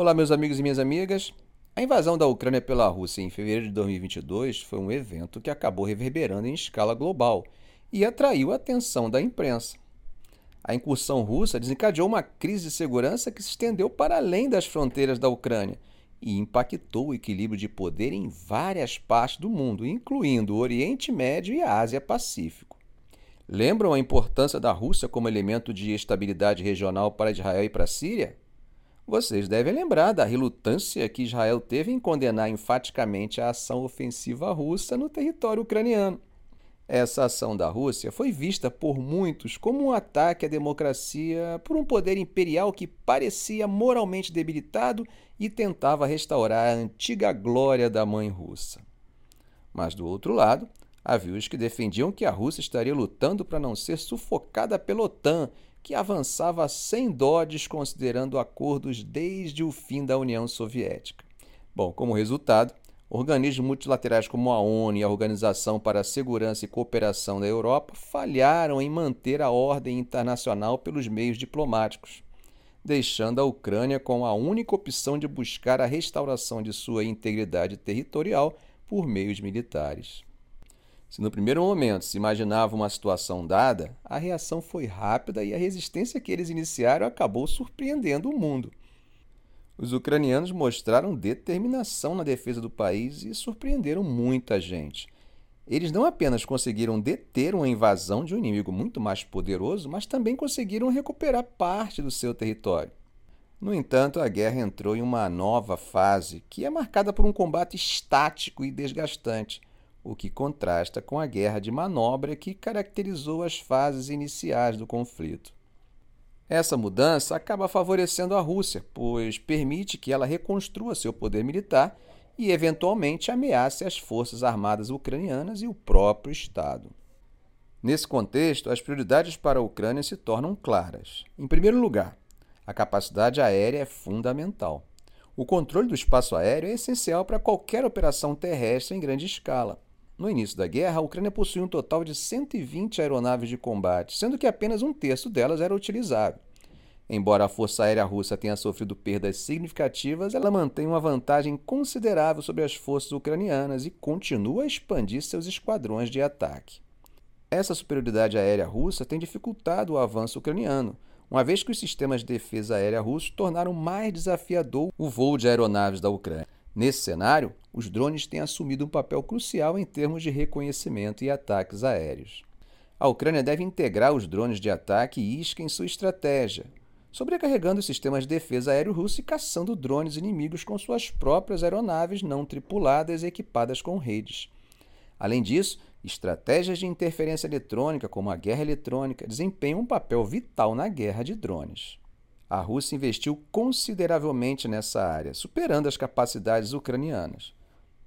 Olá, meus amigos e minhas amigas. A invasão da Ucrânia pela Rússia em fevereiro de 2022 foi um evento que acabou reverberando em escala global e atraiu a atenção da imprensa. A incursão russa desencadeou uma crise de segurança que se estendeu para além das fronteiras da Ucrânia e impactou o equilíbrio de poder em várias partes do mundo, incluindo o Oriente Médio e a Ásia Pacífico. Lembram a importância da Rússia como elemento de estabilidade regional para Israel e para a Síria? Vocês devem lembrar da relutância que Israel teve em condenar enfaticamente a ação ofensiva russa no território ucraniano. Essa ação da Rússia foi vista por muitos como um ataque à democracia por um poder imperial que parecia moralmente debilitado e tentava restaurar a antiga glória da mãe russa. Mas, do outro lado, havia os que defendiam que a Rússia estaria lutando para não ser sufocada pela OTAN que avançava sem dó desconsiderando acordos desde o fim da União Soviética. Bom, como resultado, organismos multilaterais como a ONU e a Organização para a Segurança e Cooperação da Europa falharam em manter a ordem internacional pelos meios diplomáticos, deixando a Ucrânia com a única opção de buscar a restauração de sua integridade territorial por meios militares. Se no primeiro momento se imaginava uma situação dada, a reação foi rápida e a resistência que eles iniciaram acabou surpreendendo o mundo. Os ucranianos mostraram determinação na defesa do país e surpreenderam muita gente. Eles não apenas conseguiram deter uma invasão de um inimigo muito mais poderoso, mas também conseguiram recuperar parte do seu território. No entanto, a guerra entrou em uma nova fase, que é marcada por um combate estático e desgastante o que contrasta com a guerra de manobra que caracterizou as fases iniciais do conflito. Essa mudança acaba favorecendo a Rússia, pois permite que ela reconstrua seu poder militar e, eventualmente, ameace as forças armadas ucranianas e o próprio Estado. Nesse contexto, as prioridades para a Ucrânia se tornam claras. Em primeiro lugar, a capacidade aérea é fundamental. O controle do espaço aéreo é essencial para qualquer operação terrestre em grande escala. No início da guerra, a Ucrânia possuía um total de 120 aeronaves de combate, sendo que apenas um terço delas era utilizável. Embora a Força Aérea Russa tenha sofrido perdas significativas, ela mantém uma vantagem considerável sobre as forças ucranianas e continua a expandir seus esquadrões de ataque. Essa superioridade aérea russa tem dificultado o avanço ucraniano, uma vez que os sistemas de defesa aérea russos tornaram mais desafiador o voo de aeronaves da Ucrânia. Nesse cenário, os drones têm assumido um papel crucial em termos de reconhecimento e ataques aéreos. A Ucrânia deve integrar os drones de ataque e isca em sua estratégia, sobrecarregando os sistemas de defesa aéreo russo e caçando drones inimigos com suas próprias aeronaves não tripuladas equipadas com redes. Além disso, estratégias de interferência eletrônica, como a guerra eletrônica, desempenham um papel vital na guerra de drones. A Rússia investiu consideravelmente nessa área, superando as capacidades ucranianas.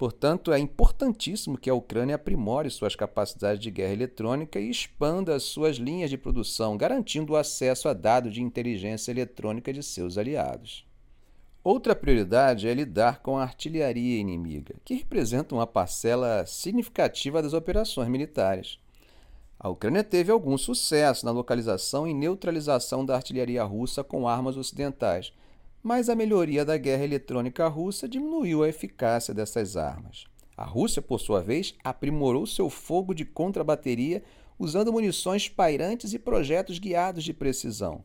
Portanto, é importantíssimo que a Ucrânia aprimore suas capacidades de guerra eletrônica e expanda as suas linhas de produção, garantindo o acesso a dados de inteligência eletrônica de seus aliados. Outra prioridade é lidar com a artilharia inimiga, que representa uma parcela significativa das operações militares. A Ucrânia teve algum sucesso na localização e neutralização da artilharia russa com armas ocidentais, mas a melhoria da guerra eletrônica russa diminuiu a eficácia dessas armas. A Rússia, por sua vez, aprimorou seu fogo de contrabateria usando munições pairantes e projetos guiados de precisão.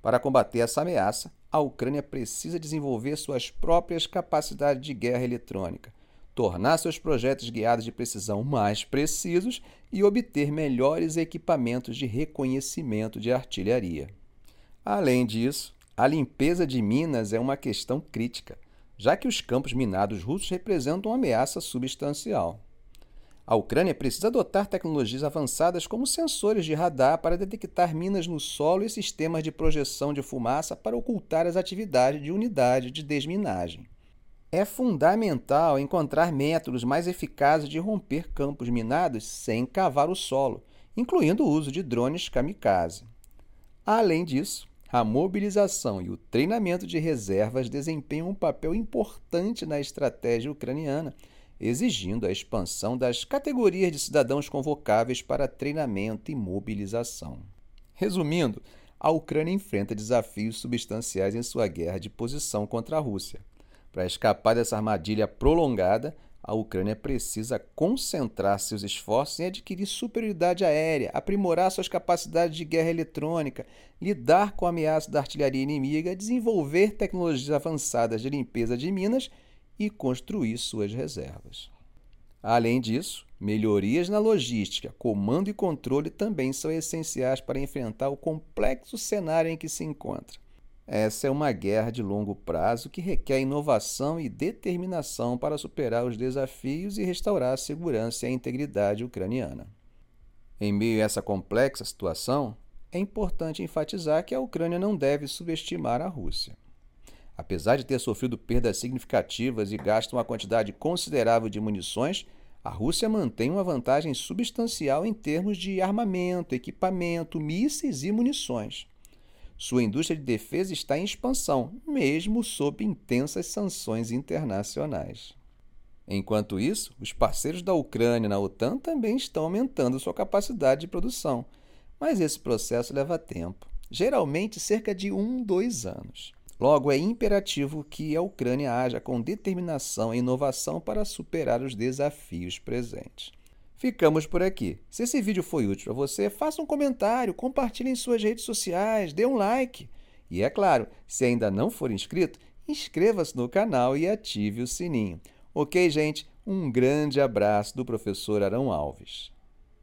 Para combater essa ameaça, a Ucrânia precisa desenvolver suas próprias capacidades de guerra eletrônica tornar seus projetos guiados de precisão mais precisos e obter melhores equipamentos de reconhecimento de artilharia. Além disso, a limpeza de minas é uma questão crítica, já que os campos minados russos representam uma ameaça substancial. A Ucrânia precisa adotar tecnologias avançadas como sensores de radar para detectar minas no solo e sistemas de projeção de fumaça para ocultar as atividades de unidades de desminagem. É fundamental encontrar métodos mais eficazes de romper campos minados sem cavar o solo, incluindo o uso de drones kamikaze. Além disso, a mobilização e o treinamento de reservas desempenham um papel importante na estratégia ucraniana, exigindo a expansão das categorias de cidadãos convocáveis para treinamento e mobilização. Resumindo, a Ucrânia enfrenta desafios substanciais em sua guerra de posição contra a Rússia. Para escapar dessa armadilha prolongada, a Ucrânia precisa concentrar seus esforços em adquirir superioridade aérea, aprimorar suas capacidades de guerra eletrônica, lidar com a ameaça da artilharia inimiga, desenvolver tecnologias avançadas de limpeza de minas e construir suas reservas. Além disso, melhorias na logística, comando e controle também são essenciais para enfrentar o complexo cenário em que se encontra. Essa é uma guerra de longo prazo que requer inovação e determinação para superar os desafios e restaurar a segurança e a integridade ucraniana. Em meio a essa complexa situação, é importante enfatizar que a Ucrânia não deve subestimar a Rússia. Apesar de ter sofrido perdas significativas e gasto uma quantidade considerável de munições, a Rússia mantém uma vantagem substancial em termos de armamento, equipamento, mísseis e munições. Sua indústria de defesa está em expansão, mesmo sob intensas sanções internacionais. Enquanto isso, os parceiros da Ucrânia na OTAN também estão aumentando sua capacidade de produção, mas esse processo leva tempo geralmente cerca de um, dois anos. Logo, é imperativo que a Ucrânia haja com determinação e inovação para superar os desafios presentes. Ficamos por aqui. Se esse vídeo foi útil para você, faça um comentário, compartilhe em suas redes sociais, dê um like. E é claro, se ainda não for inscrito, inscreva-se no canal e ative o sininho. Ok, gente? Um grande abraço do professor Arão Alves.